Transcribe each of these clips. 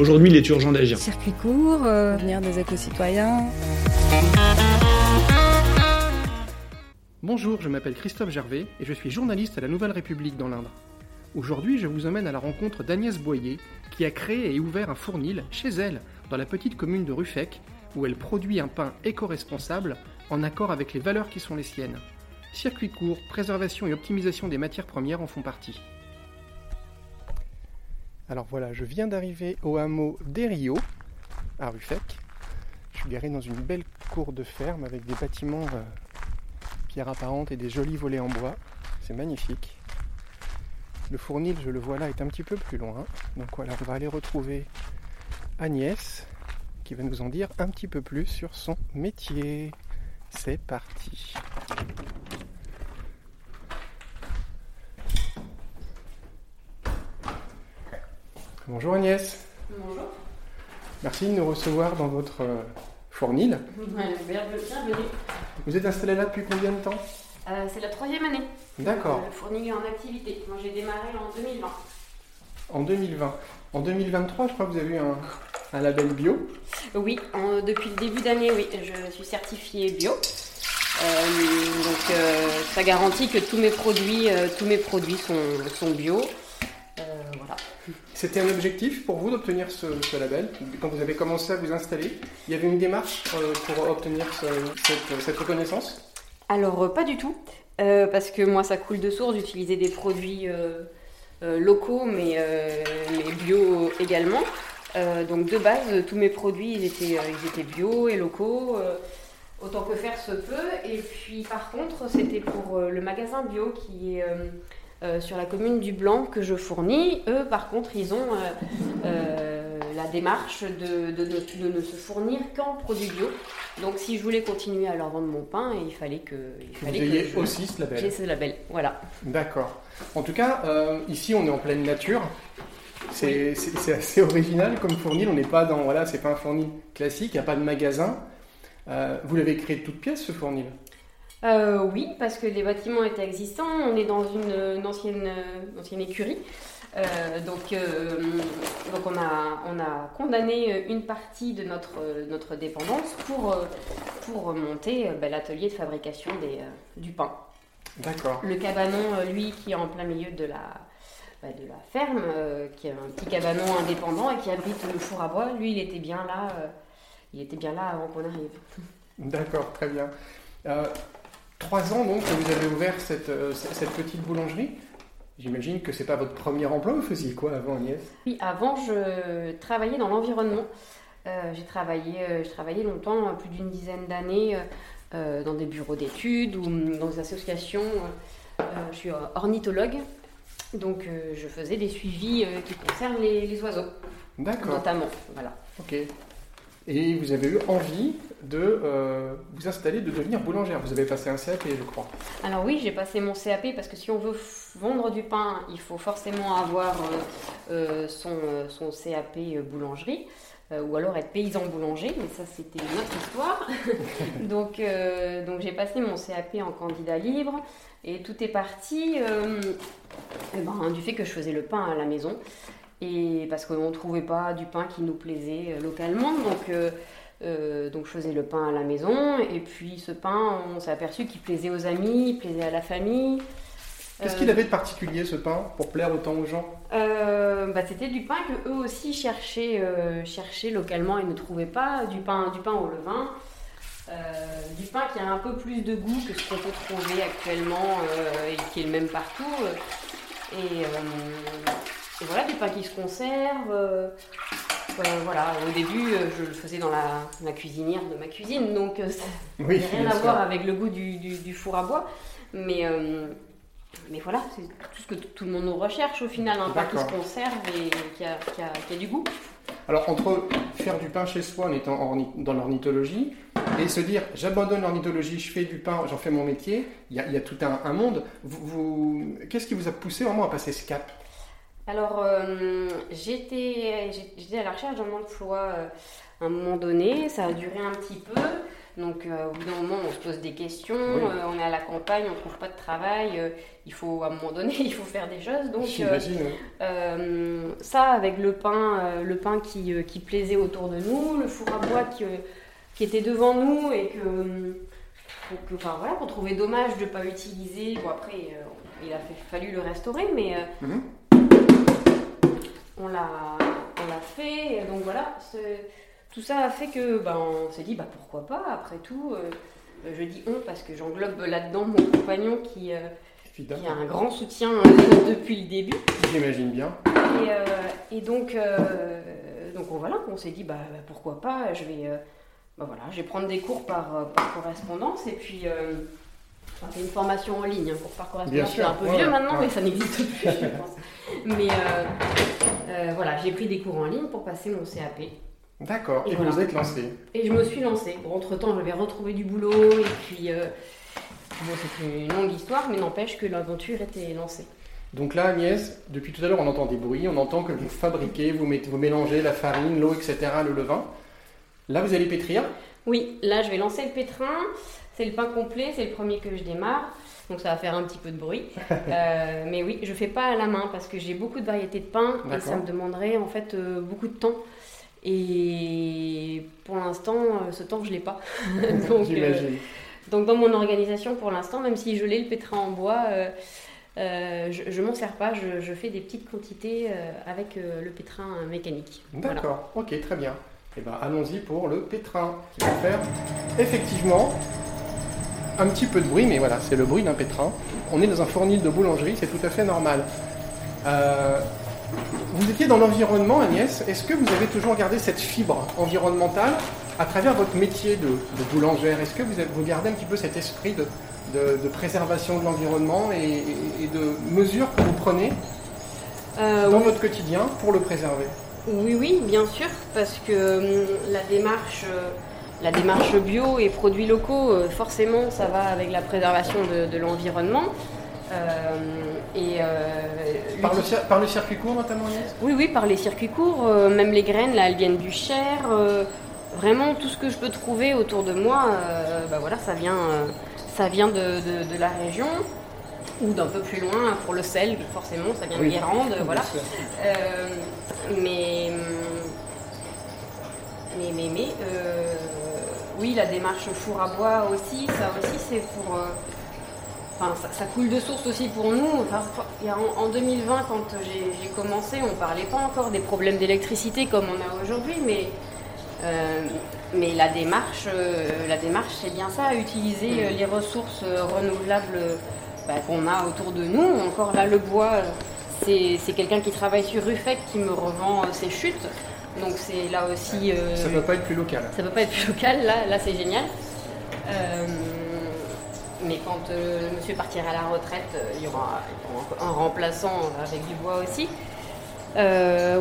Aujourd'hui, il est urgent d'agir. Circuit court, euh, venir des éco-citoyens. Bonjour, je m'appelle Christophe Gervais et je suis journaliste à la Nouvelle République dans l'Indre. Aujourd'hui, je vous emmène à la rencontre d'Agnès Boyer, qui a créé et ouvert un fournil chez elle, dans la petite commune de Ruffec, où elle produit un pain éco-responsable en accord avec les valeurs qui sont les siennes. Circuit court, préservation et optimisation des matières premières en font partie. Alors voilà, je viens d'arriver au hameau d'Erio, à Ruffec. Je suis garé dans une belle cour de ferme avec des bâtiments euh, pierre apparente et des jolis volets en bois. C'est magnifique. Le fournil, je le vois là, est un petit peu plus loin. Donc voilà, on va aller retrouver Agnès qui va nous en dire un petit peu plus sur son métier. C'est parti. Bonjour Agnès. Bonjour. Merci de nous recevoir dans votre euh, fournil. Bienvenue. Vous êtes installé là depuis combien de temps? Euh, c'est la troisième année. D'accord. Le fournil est en activité. Moi j'ai démarré en 2020. En 2020. En 2023, je crois que vous avez eu un, un label bio? Oui, en- depuis le début d'année, oui, je suis certifiée bio. Euh, donc euh, ça garantit que tous mes produits, euh, tous mes produits sont, sont bio. C'était un objectif pour vous d'obtenir ce, label Quand vous avez commencé à vous installer, il y avait une démarche euh, pour obtenir ce- cette, reconnaissance? Alors, euh, pas du tout, euh, parce que moi, ça coule de source d'utiliser des produits locaux, mais, bio également. Donc, de base, tous mes produits, ils étaient, bio et locaux, autant que faire se peut. Et puis, par contre, c'était pour le magasin bio qui est euh, sur la commune du Blanc que je fournis. Eux, par contre, ils ont euh, euh, la démarche de, de- de- de ne se fournir qu'en produits bio. Donc si je voulais continuer à leur vendre mon pain, il fallait que, il Que vous fallait ayez que je- aussi ce j'ai label. ce label. Voilà. D'accord. En tout cas, ici, on est en pleine nature. C'est assez original comme fournil. On n'est pas dans. Voilà, c'est pas un fournil classique, il n'y a pas de magasin. Euh, vous l'avez créé de toutes pièces, ce fournil? Euh, oui, parce que les bâtiments étaient existants. On est dans une, une ancienne, une ancienne écurie. Euh, donc, euh, donc on, a, on a condamné une partie de notre, notre dépendance pour, pour monter ben, l'atelier de fabrication des, du pain. D'accord. Le cabanon, lui, qui est en plein milieu de la, bah, de la ferme, qui est un petit cabanon indépendant et qui abrite le four à bois, lui, il était bien là, il était bien là avant qu'on arrive. D'accord, très bien. Euh, trois ans donc que vous avez ouvert cette, euh, cette petite boulangerie. J'imagine que c'est pas votre premier emploi. Vous faisiez quoi avant, Agnès? Oui, avant, je travaillais dans l'environnement. Euh, j'ai travaillé, euh, je travaillais longtemps, euh, plus d'une dizaine d'années, euh, dans des bureaux d'études ou hum, dans des associations. Je suis ornithologue, donc je faisais des suivis qui concernent les, les oiseaux, D'accord. notamment. Voilà. Ok. Et vous avez eu envie de euh, vous installer, de devenir boulangère. Vous avez passé un CAP, je crois. Alors oui, j'ai passé mon CAP parce que si on veut vendre du pain, il faut forcément avoir euh, euh, son, son CAP boulangerie. ou alors être paysan boulanger, mais ça c'était une autre histoire. donc donc j'ai passé mon CAP en candidat libre et tout est parti eh ben, du fait que je faisais le pain à la maison et parce qu'on ne trouvait pas du pain qui nous plaisait euh, localement, donc euh, euh, donc je faisais le pain à la maison et puis ce pain, on s'est aperçu qu'il plaisait aux amis, il plaisait à la famille. Qu'est-ce qu'il avait de particulier ce pain pour plaire autant aux gens? Euh, bah, C'était du pain que eux aussi cherchaient, euh, cherchaient localement et ne trouvaient pas, du pain, du pain au levain. Euh, du pain qui a un peu plus de goût que ce qu'on peut trouver actuellement et qui est le même partout. et, et voilà, du pain qui se conserve. euh, euh, voilà, au début, euh, je le faisais dans la, la cuisinière de ma cuisine, donc euh, ça Oui, n'a rien à voir avec le goût du, du- du four à bois. Mais, mais voilà, c'est tout ce que tout le monde nous recherche au final, un pain qui se conserve et qui a, qui a- qui a du goût. Alors, entre faire du pain chez soi en étant orni- dans l'ornithologie et se dire j'abandonne l'ornithologie, je fais du pain, j'en fais mon métier, il y a, il y a tout un, un monde. Vous, vous- Qu'est-ce qui vous a poussé vraiment à passer ce cap? Alors, euh, j'étais à la recherche d'un emploi euh, à un moment donné, ça a duré un petit peu. Donc, euh, au bout d'un moment, on se pose des questions, Oui. on est à la campagne, on trouve pas de travail, il faut, à un moment donné, il faut faire des choses. Donc, ça, avec le pain, le pain qui, qui plaisait autour de nous, le four à bois qui, qui était devant nous et que, que- enfin, voilà, qu'on trouvait dommage de ne pas utiliser. Bon, après, il a fait- fallu le restaurer, mais Mhm. On l'a on l'a fait. Et donc voilà, tout ça a fait que ben, on s'est dit bah, pourquoi pas, après tout. euh, je dis on parce que j'englobe là-dedans mon compagnon qui, euh, qui a un grand soutien euh, depuis le début. J'imagine bien. Et, euh, et donc, donc on, voilà, on s'est dit bah, bah, pourquoi pas, je vais, bah, voilà, je vais prendre des cours par, par correspondance et puis enfin, c'est une formation en ligne, hein, cours par correspondance, c'est un peu ouais, vieux ouais, maintenant, ouais. mais ça n'existe plus, je pense. Mais euh, voilà, j'ai pris des cours en ligne pour passer mon CAP D'accord. Et Et vous voilà. vous êtes lancé. et je me suis lancée. Bon, entre temps, j'avais retrouvé du boulot et puis euh, bon, c'est une longue histoire, mais n'empêche que l'aventure était lancée. Donc là, Agnès, depuis tout à l'heure, on entend des bruits, on entend que vous fabriquez, vous, mettez, vous mélangez la farine, l'eau, etc., le levain. Là, vous allez pétrir? Oui, là je vais lancer le pétrin. C'est le pain complet, c'est le premier que je démarre. Donc ça va faire un petit peu de bruit. Euh, mais oui, je fais pas à la main parce que j'ai beaucoup de variétés de pain et ça me demanderait en fait euh, beaucoup de temps. Et pour l'instant, euh, ce temps je l'ai pas. donc, J'imagine. donc dans mon organisation pour l'instant, même si je l'ai le pétrin en bois, je, je m'en sers pas. Je, je fais des petites quantités avec le pétrin mécanique. Voilà. D'accord, ok, très bien. Et ben allons-y pour le pétrin, qui va faire effectivement un petit peu de bruit, mais voilà, c'est le bruit d'un pétrin. On est dans un fournil de boulangerie, c'est tout à fait normal. Euh, vous étiez dans l'environnement, Agnès. Est-ce que vous avez toujours gardé cette fibre environnementale à travers votre métier de, de boulangère? Est-ce que vous, avez- vous gardez un petit peu cet esprit de, de- de préservation de l'environnement et, et- et de mesures que vous prenez Euh, dans oui. votre quotidien pour le préserver? Oui, oui, bien sûr, parce que hum, la démarche, euh, la démarche bio et produits locaux, euh, forcément, ça va avec la préservation de, de l'environnement. Euh, et euh, Par le, par le circuit court notamment, oui, oui, par les circuits courts, même les graines, là, elles viennent du Cher. vraiment, tout ce que je peux trouver autour de moi, bah voilà, ça vient, ça vient de, de- de la région ou d'un peu plus loin pour le sel, forcément, ça vient Oui. de Guérande, voilà. Euh, mais, mais, mais, mais, euh, oui, la démarche four à bois aussi, ça aussi c'est pour. euh, Enfin, ça, coule de source aussi pour nous. En, en 2020, quand j'ai commencé, on parlait pas encore des problèmes d'électricité comme on a aujourd'hui, mais, euh, mais la démarche, euh, la démarche, c'est bien ça, utiliser les ressources renouvelables bah, qu'on a autour de nous. Encore là, le bois, c'est quelqu'un qui travaille sur Ruffec qui me revend ses chutes. Donc c'est là aussi. euh, Ça ne peut pas être plus local. ça peut pas être plus local, là, là c'est génial. Euh, mais quand euh, le monsieur partira à la retraite, il y aura un remplaçant avec du bois aussi.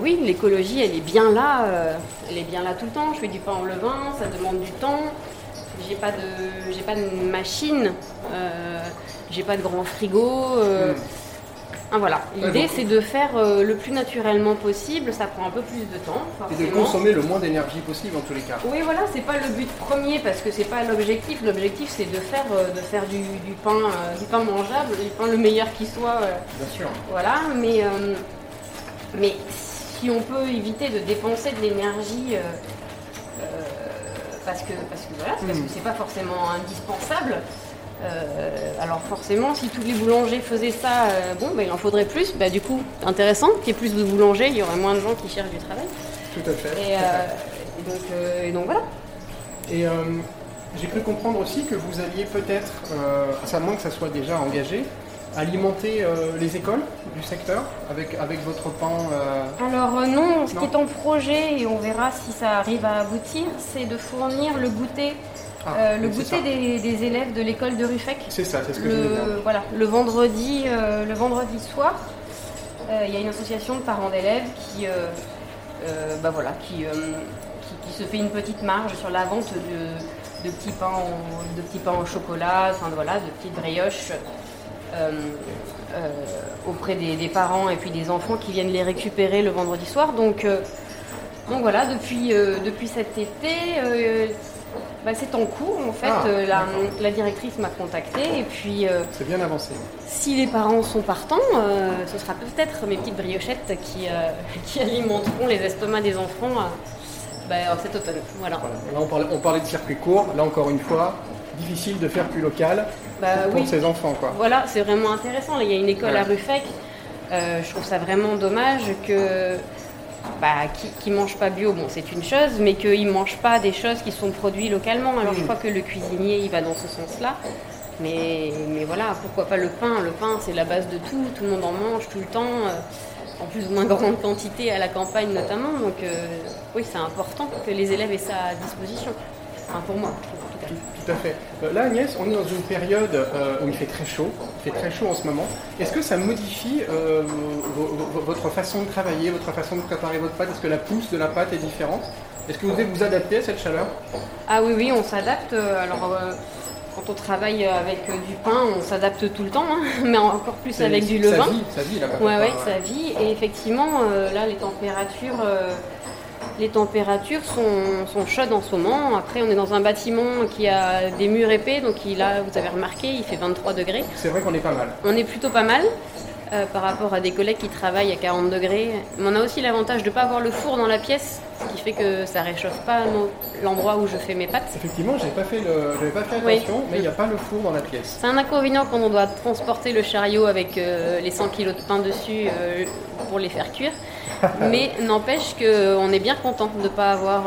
Oui, l'écologie, elle est bien là, elle est bien là tout le temps. Je fais du pain au levain, ça demande du temps. J'ai pas de, j'ai pas de machine, j'ai pas de grand frigo. euh, ah, voilà, l'idée c'est de faire euh, le plus naturellement possible. Ça prend un peu plus de temps, Et de consommer le moins d'énergie possible en tous les cas. Oui, voilà, c'est pas le but premier parce que c'est pas l'objectif. L'objectif, c'est de faire, euh, de faire du, du pain, euh, du pain mangeable, du pain le meilleur qui soit. Bien sûr. voilà, mais, mais si on peut éviter de dépenser de l'énergie, parce que parce que voilà, parce que c'est pas forcément indispensable. Euh, alors forcément, si tous les boulangers faisaient ça, euh, bon, bah, il en faudrait plus. Bah, du coup, intéressant qu'il y ait plus de boulangers, il y aurait moins de gens qui cherchent du travail. Tout à fait. Et, euh, et donc, euh, et donc voilà. Et euh, j'ai cru comprendre aussi que vous alliez peut-être, euh, à moins que ça soit déjà engagé, alimenter euh, les écoles du secteur avec, avec votre pain. euh, Alors euh, non, ce Non. qui est en projet, et on verra si ça arrive à aboutir, c'est de fournir le goûter, ah, euh, le goûter des, des élèves de l'école de Ruffec. C'est ça, c'est ce que je voulais dire. Le, voilà, le vendredi, euh, le vendredi soir, euh, il y a une association de parents d'élèves qui, bah voilà, qui, qui, qui se fait une petite marge sur la vente de, de petits pains en, de petits pains au chocolat, enfin voilà, de petites brioches auprès des, des parents et puis des enfants qui viennent les récupérer le vendredi soir. Donc, donc voilà, depuis, euh, depuis cet été, euh, bah, c'est en cours en fait. Ah, Euh, la, directrice m'a contactée et puis euh, C'est bien avancé. si les parents sont partants, euh, ce sera peut-être mes petites briochettes qui, qui alimenteront les estomacs des enfants bah, cet automne. Voilà. Voilà. Là, on parlait, on parlait de circuit court. Là, encore une fois, difficile de faire plus local Bah, pour oui. ses enfants. Quoi. Voilà, c'est vraiment intéressant. Là, il y a une école Ouais. à Ruffec. Je trouve ça vraiment dommage que bah, qui, ne mangent pas bio, bon, c'est une chose, mais qu'ils ne mangent pas des choses qui sont produites localement. Alors, je crois que le cuisinier, il va dans ce sens-là. Mais, mais voilà, pourquoi pas le pain? Le pain, c'est la base de tout. Tout le monde en mange tout le temps, euh, en plus ou moins grande quantité à la campagne notamment. Donc, euh, oui, c'est important que les élèves aient ça à disposition. Enfin, pour moi, je trouve, en tout. Tout, à fait. Euh, Là, Agnès, on est dans une période euh, où il fait très chaud. Il fait très chaud en ce moment. Est-ce que ça modifie euh, vo- vo- votre façon de travailler, votre façon de préparer votre pâte? Est-ce que la pousse de la pâte est différente? Est-ce que vous devez vous adapter à cette chaleur? Ah oui, oui, on s'adapte. Alors, quand on travaille avec du pain, on s'adapte tout le temps, hein, mais encore plus avec du ça levain. vit, ça vit, la pâte. Ouais, ouais, ça vit. Et effectivement, là, les températures, les températures sont, sont chaudes en ce moment. Après, on est dans un bâtiment qui a des murs épais, donc il a, vous avez remarqué, il fait 23 degrés. C'est vrai qu'on est pas mal. On est plutôt pas mal euh, par rapport à des collègues qui travaillent à 40 degrés. Mais on a aussi l'avantage de ne pas avoir le four dans la pièce, ce qui fait que ça réchauffe pas l'endroit où je fais mes pâtes. Effectivement, j'avais pas fait le, pas fait Oui. attention, mais il n'y a pas le four dans la pièce. C'est un inconvénient quand on doit transporter le chariot avec euh, les 100 kilos de pain dessus euh, pour les faire cuire. Mais n'empêche qu'on est bien content de ne pas avoir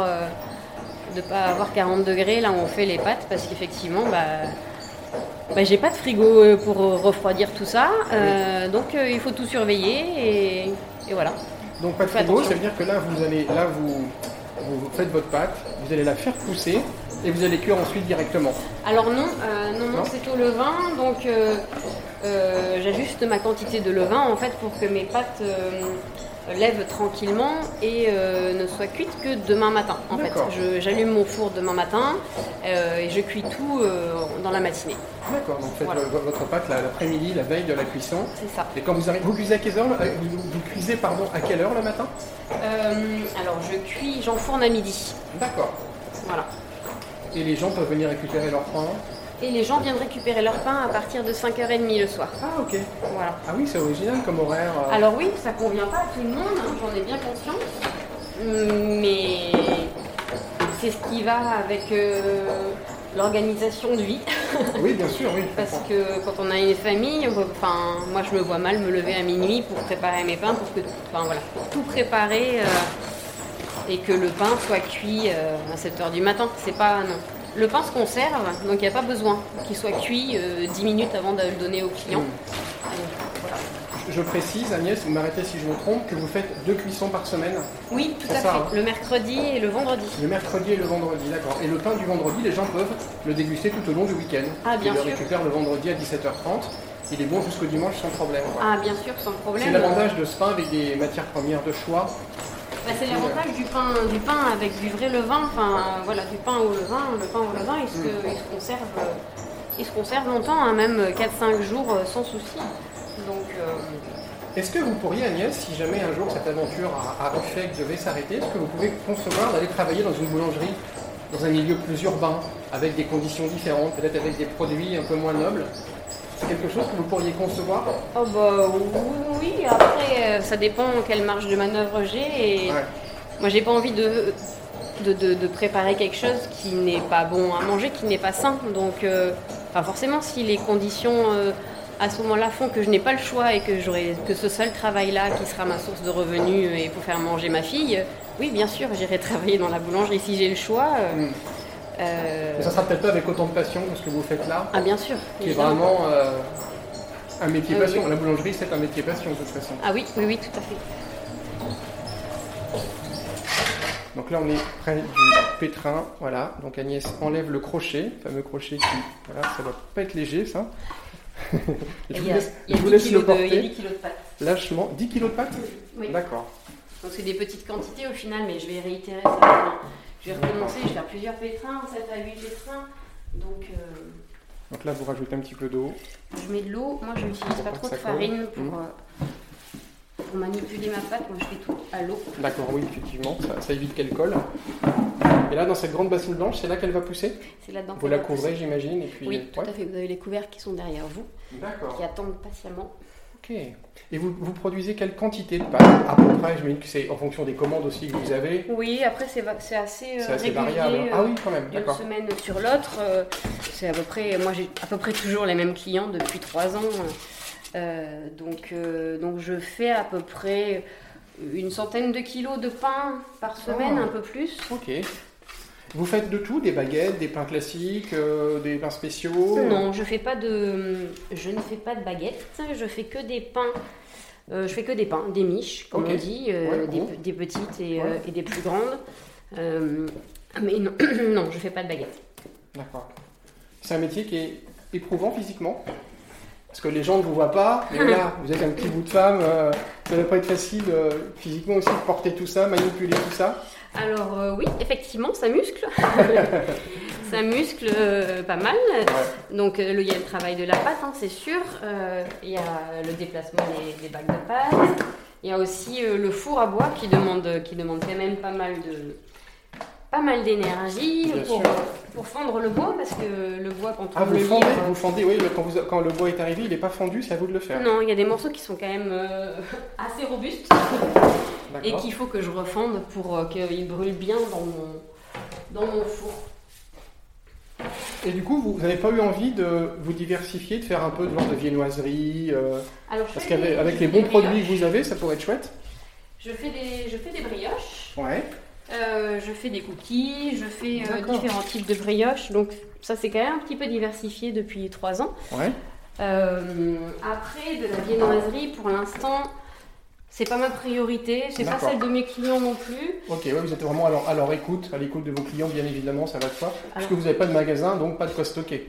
de pas avoir 40 degrés là où on fait les pâtes parce qu'effectivement bah, bah, j'ai pas de frigo euh, pour refroidir tout ça. Euh, donc euh, il faut tout surveiller et, et voilà. Donc pas de frigo, attention. ça veut dire que là, vous allez, là, vous, vous faites votre pâte, vous allez la faire pousser et vous allez cuire ensuite directement. Alors non, euh, non, non, Non c'est au levain, donc euh, j'ajuste ma quantité de levain en fait pour que mes pâtes euh, lèvent tranquillement et euh, ne soient cuites que demain matin. En fait, j'allume mon four demain matin et je cuis tout dans la matinée. D'accord, donc faites Voilà. votre pâte la- l'après-midi, la veille de la cuisson. C'est ça. Et quand vous arrivez, vous cuisez à quelle heure vous, vous cuisez pardon à quelle heure le matin? Alors je cuis, j'enfourne à midi. D'accord. Voilà. Et les gens peuvent venir récupérer leur pain? Et les gens viennent récupérer leur pain à partir de 5h30 le soir. Ah ok. Voilà. Ah oui, c'est original comme horaire. euh. Alors oui, ça convient pas à tout le monde, hein, j'en ai bien conscience. Mais c'est ce qui va avec euh, l'organisation de vie. Oui, bien sûr, oui. Parce comprends. que quand on a une famille, enfin, moi je me vois mal me lever à minuit pour préparer mes pains, pour, que, enfin, voilà, pour tout préparer euh, et que le pain soit cuit à 7h du matin. C'est pas non. Le pain se conserve, donc il n'y a pas besoin qu'il soit cuit euh, 10 minutes avant de le donner au client. Mm. Donc, voilà. Je- précise, Agnès, vous m'arrêtez si je me trompe, que vous faites deux cuissons par semaine. Oui, tout à ça, fait. hein. Le mercredi et le vendredi. Le mercredi et le vendredi, d'accord. Et le pain du vendredi, les gens peuvent le déguster tout au long du week-end. Ah, bien Ils le récupèrent le vendredi à 17h30. Il est bon jusqu'au dimanche sans problème. Ah, bien sûr, sans problème. C'est l'avantage de ce pain avec des matières premières de choix. Bah, c'est l'avantage du pain, du pain avec du vrai levain. Enfin, voilà, du pain au levain. Le pain au levain, il se, se conserve, euh, se longtemps, hein, même 4-5 jours euh, sans souci. Donc, euh, Est-ce que vous pourriez, Agnès, si jamais un jour cette aventure à, à Ruffec devait s'arrêter, est-ce que vous pouvez concevoir d'aller travailler dans une boulangerie, dans un milieu plus urbain, avec des conditions différentes, peut-être avec des produits un peu moins nobles? C'est quelque chose que vous pourriez concevoir oh bah oui, oui, après, euh, ça dépend quelle marge de manœuvre j'ai. Et Ouais. moi, j'ai pas envie de, de, de- de préparer quelque chose qui n'est pas bon à manger, qui n'est pas sain. Donc, euh, enfin, forcément, si les conditions euh, à ce moment-là font que je n'ai pas le choix et que j'aurai que ce seul travail-là qui sera ma source de revenus et pour faire manger ma fille, oui, bien sûr, j'irai travailler dans la boulangerie si j'ai le choix. euh, Mm. Euh, ça sera peut-être pas avec autant de passion que ce que vous faites là, ah, bien sûr. qui est vraiment euh, un métier Ah oui. passion. La boulangerie, c'est un métier passion de toute façon. Ah oui, oui, oui, tout à fait. Donc là, on est près du pétrin, voilà. Donc Agnès enlève le crochet, le fameux crochet qui, voilà, ça doit pas être léger, ça. je Il vous y a, laisse, je vous 10 laisse le de- il y a porter 10 kilos de pâtes. lâchement. 10 kilos de pâtes Oui. D'accord. Donc c'est des petites quantités au final, mais je vais réitérer ça. Vais recommencer, je vais faire plusieurs pétrins, 7 à 8 pétrins. Donc euh, Donc là, vous rajoutez un petit peu d'eau. je mets de l'eau. Moi, je n'utilise pas trop de farine pour, euh, pour manipuler ma pâte. Moi, je fais tout à l'eau. D'accord, oui, effectivement, ça, ça évite qu'elle colle. Et là, dans cette grande bassine blanche, c'est là qu'elle va pousser C'est là-dedans. Vous la couvrez, j'imagine, et puis... Oui, tout ouais. à fait. Vous avez les couverts qui sont derrière vous, qui attendent patiemment. Ok. Et vous, vous produisez quelle quantité de pâte À peu près, j'imagine que c'est en fonction des commandes aussi que vous avez. Oui, après, c'est assez, euh, assez variable. euh, Ah oui, quand même, D'une d'accord. semaine sur l'autre, euh, c'est à peu près. Moi, j'ai à peu près toujours les mêmes clients depuis trois ans. Euh, donc, euh, donc, je fais à peu près une centaine de kilos de pain par semaine, Ah. un peu plus. Ok. Vous faites de tout Des baguettes, des pains classiques, euh, des pains spéciaux? Non, je fais pas de, je ne fais pas de baguettes. Je fais que des pains. euh, je fais que des pains, des miches, comme on dit, euh, Ouais, des, bon. des petites et, Ouais. et des plus grandes. Mais non, non, je fais pas de baguettes. D'accord. C'est un métier qui est éprouvant physiquement Parce que les gens ne vous voient pas, mais là, vous êtes un petit bout de femme, ça ne va pas être facile physiquement aussi de porter tout ça, manipuler tout ça. Alors euh, oui, effectivement, ça muscle. ça muscle euh, pas mal. Donc euh, le- il y a le travail de la pâte, hein, c'est sûr. Il y a le déplacement des, des bacs de pâte. Il y a aussi le four à bois qui demande, qui demande quand même pas mal de pas mal d'énergie pour, fendre le bois parce que le bois quand on Ah, vous le fendez, livre- vous fendez, oui, quand, vous- quand le bois est arrivé, il n'est pas fondu, c'est à vous de le faire. Non, il y a des morceaux qui sont quand même euh, assez robustes et qu'il faut que je refende pour euh, qu'ils brûlent bien dans mon, dans mon four. Et du coup, vous n'avez pas eu envie de vous diversifier, de faire un peu de genre de viennoiserie euh, Alors, Parce qu'avec les bons produits que vous avez, ça pourrait être chouette. Je fais des, je fais des brioches, Ouais. Euh, je fais des cookies, je fais euh, différents types de brioches. Donc ça c'est quand même un petit peu diversifié depuis trois ans. Ouais. Euh, après de la viennoiserie, pour l'instant, c'est pas ma priorité. C'est pas celle de mes clients non plus. Ok, ouais, vous êtes vraiment à leur, écoute, à l'écoute de vos clients, bien évidemment, ça va de soi. Puisque Alors- vous n'avez pas de magasin, donc pas de quoi stocker.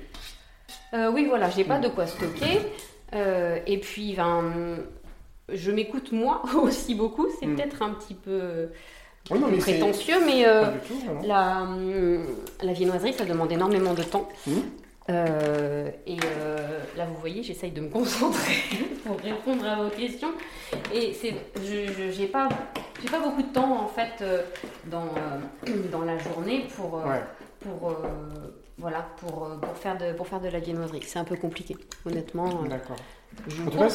Euh, oui, voilà, j'ai Mm. pas de quoi stocker. Euh, et puis, ben, je m'écoute moi aussi beaucoup. C'est Mm. peut-être un petit peu Oui, non, mais c'est prétentieux, mais euh, tout. La, hum, la viennoiserie, ça demande énormément de temps. Mhm. Euh, et euh, là, vous voyez, j'essaye de me concentrer pour répondre à vos questions. Et c'est, je j'ai pas, j'ai pas beaucoup de temps en fait dans, dans la journée pour, Ouais. pour, voilà, pour, pour faire de, pour faire de la viennoiserie. C'est un peu compliqué, honnêtement. D'accord. Je En tout cas,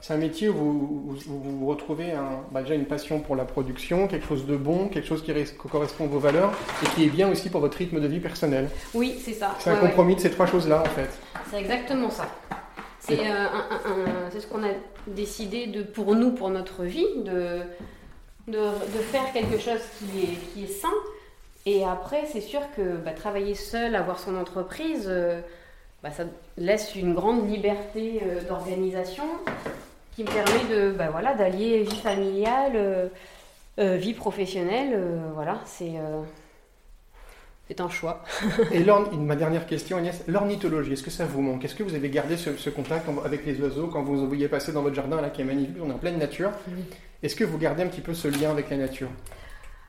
c'est un, métier où vous, où- où vous retrouvez un, bah, déjà une passion pour la production, quelque chose de bon, quelque chose qui, res- qui correspond à vos valeurs et qui est bien aussi pour votre rythme de vie personnel. Oui, c'est ça. C'est un Ouais, compromis de ces trois choses-là, en fait. C'est exactement ça. C'est euh, ce qu'on a décidé de, pour nous, pour notre vie, de, de, de faire quelque chose qui est, qui est sain. Et après, c'est sûr que bah, travailler seul, avoir son entreprise, euh, bah, ça laisse une grande liberté euh, d'organisation qui me permet de, bah, voilà, d'allier vie familiale, euh, euh, vie professionnelle. voilà, c'est c'est un choix. Et ma dernière question, Agnès, l'ornithologie, est-ce que ça vous manque? Est-ce que vous avez gardé ce, ce contact avec les oiseaux quand vous voyez passer dans votre jardin, là, qui est magnifique, on est en pleine nature? Oui. Est-ce que vous gardez un petit peu ce lien avec la nature?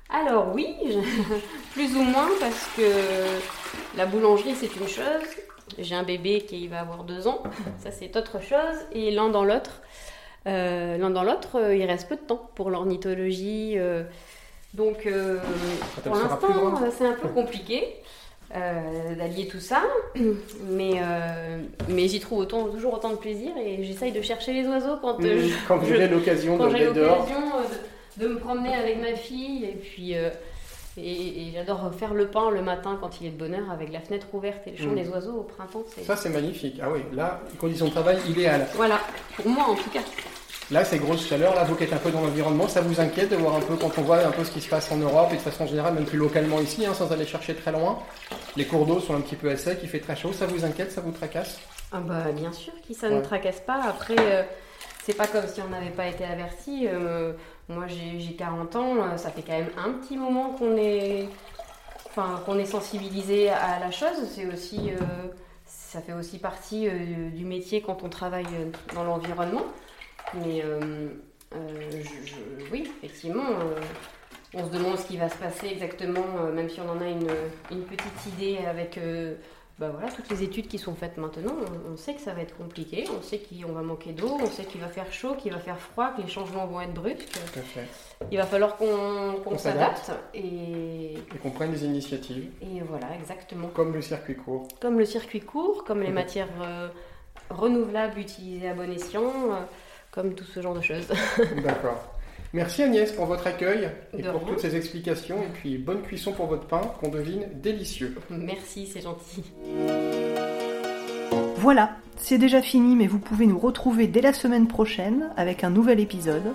Alors oui, je- plus ou moins parce que la boulangerie c'est une chose, j'ai un bébé qui va avoir deux ans, ça c'est autre chose, et l'un dans l'autre, euh, l'un dans l'autre, euh, il reste peu de temps pour l'ornithologie, euh, donc pour l'instant c'est un peu compliqué d'allier tout ça, mais, mais j'y trouve autant, toujours autant de plaisir et j'essaye de chercher les oiseaux quand euh, je- Quand l'occasion de- de, de me promener avec ma fille et puis et, et j'adore faire le pain le matin quand il est de bonne heure avec la fenêtre ouverte et le chant Mm. des oiseaux au printemps. Ça, c'est magnifique. Ah oui, là, conditions de travail idéales. Voilà, pour moi en tout cas. Là, c'est grosse chaleur. Là, vous qui êtes un peu dans l'environnement, ça vous inquiète de voir un peu, quand on voit un peu ce qui se passe en Europe et de façon générale, même plus localement ici, hein, sans aller chercher très loin. Les cours d'eau sont un petit peu à sec, il fait très chaud. Ça vous inquiète, ça vous tracasse? Ah bah bien sûr qui ça Ouais. ne tracasse pas. Après, euh, c'est pas comme si on n'avait pas été averti. Euh, moi j'ai j'ai 40 ans, euh, ça fait quand même un petit moment qu'on est, enfin, qu'on est sensibilisé à la chose. Aussi, euh, ça fait aussi partie euh, du métier quand on travaille dans l'environnement. Mais, oui, effectivement, on se demande ce qui va se passer exactement, même si on en a une petite idée avec bah voilà, toutes les études qui sont faites maintenant, on, sait que ça va être compliqué, on sait qu'on va manquer d'eau, on sait qu'il va faire chaud, qu'il va faire froid, que les changements vont être brusques. Il va falloir qu'on s'adapte et, et qu'on prenne des initiatives. Et voilà, exactement. Comme le circuit court. Comme le circuit court, comme les matières euh, renouvelables utilisées à bon escient, euh, comme tout ce genre de choses. D'accord. Merci Agnès pour votre accueil et pour toutes ces explications. Et puis bonne cuisson pour votre pain qu'on devine délicieux. Merci, c'est gentil. Voilà, c'est déjà fini, mais vous pouvez nous retrouver dès la semaine prochaine avec un nouvel épisode.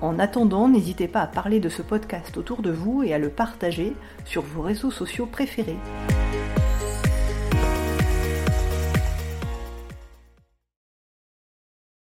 En attendant, n'hésitez pas à parler de ce podcast autour de vous et à le partager sur vos réseaux sociaux préférés.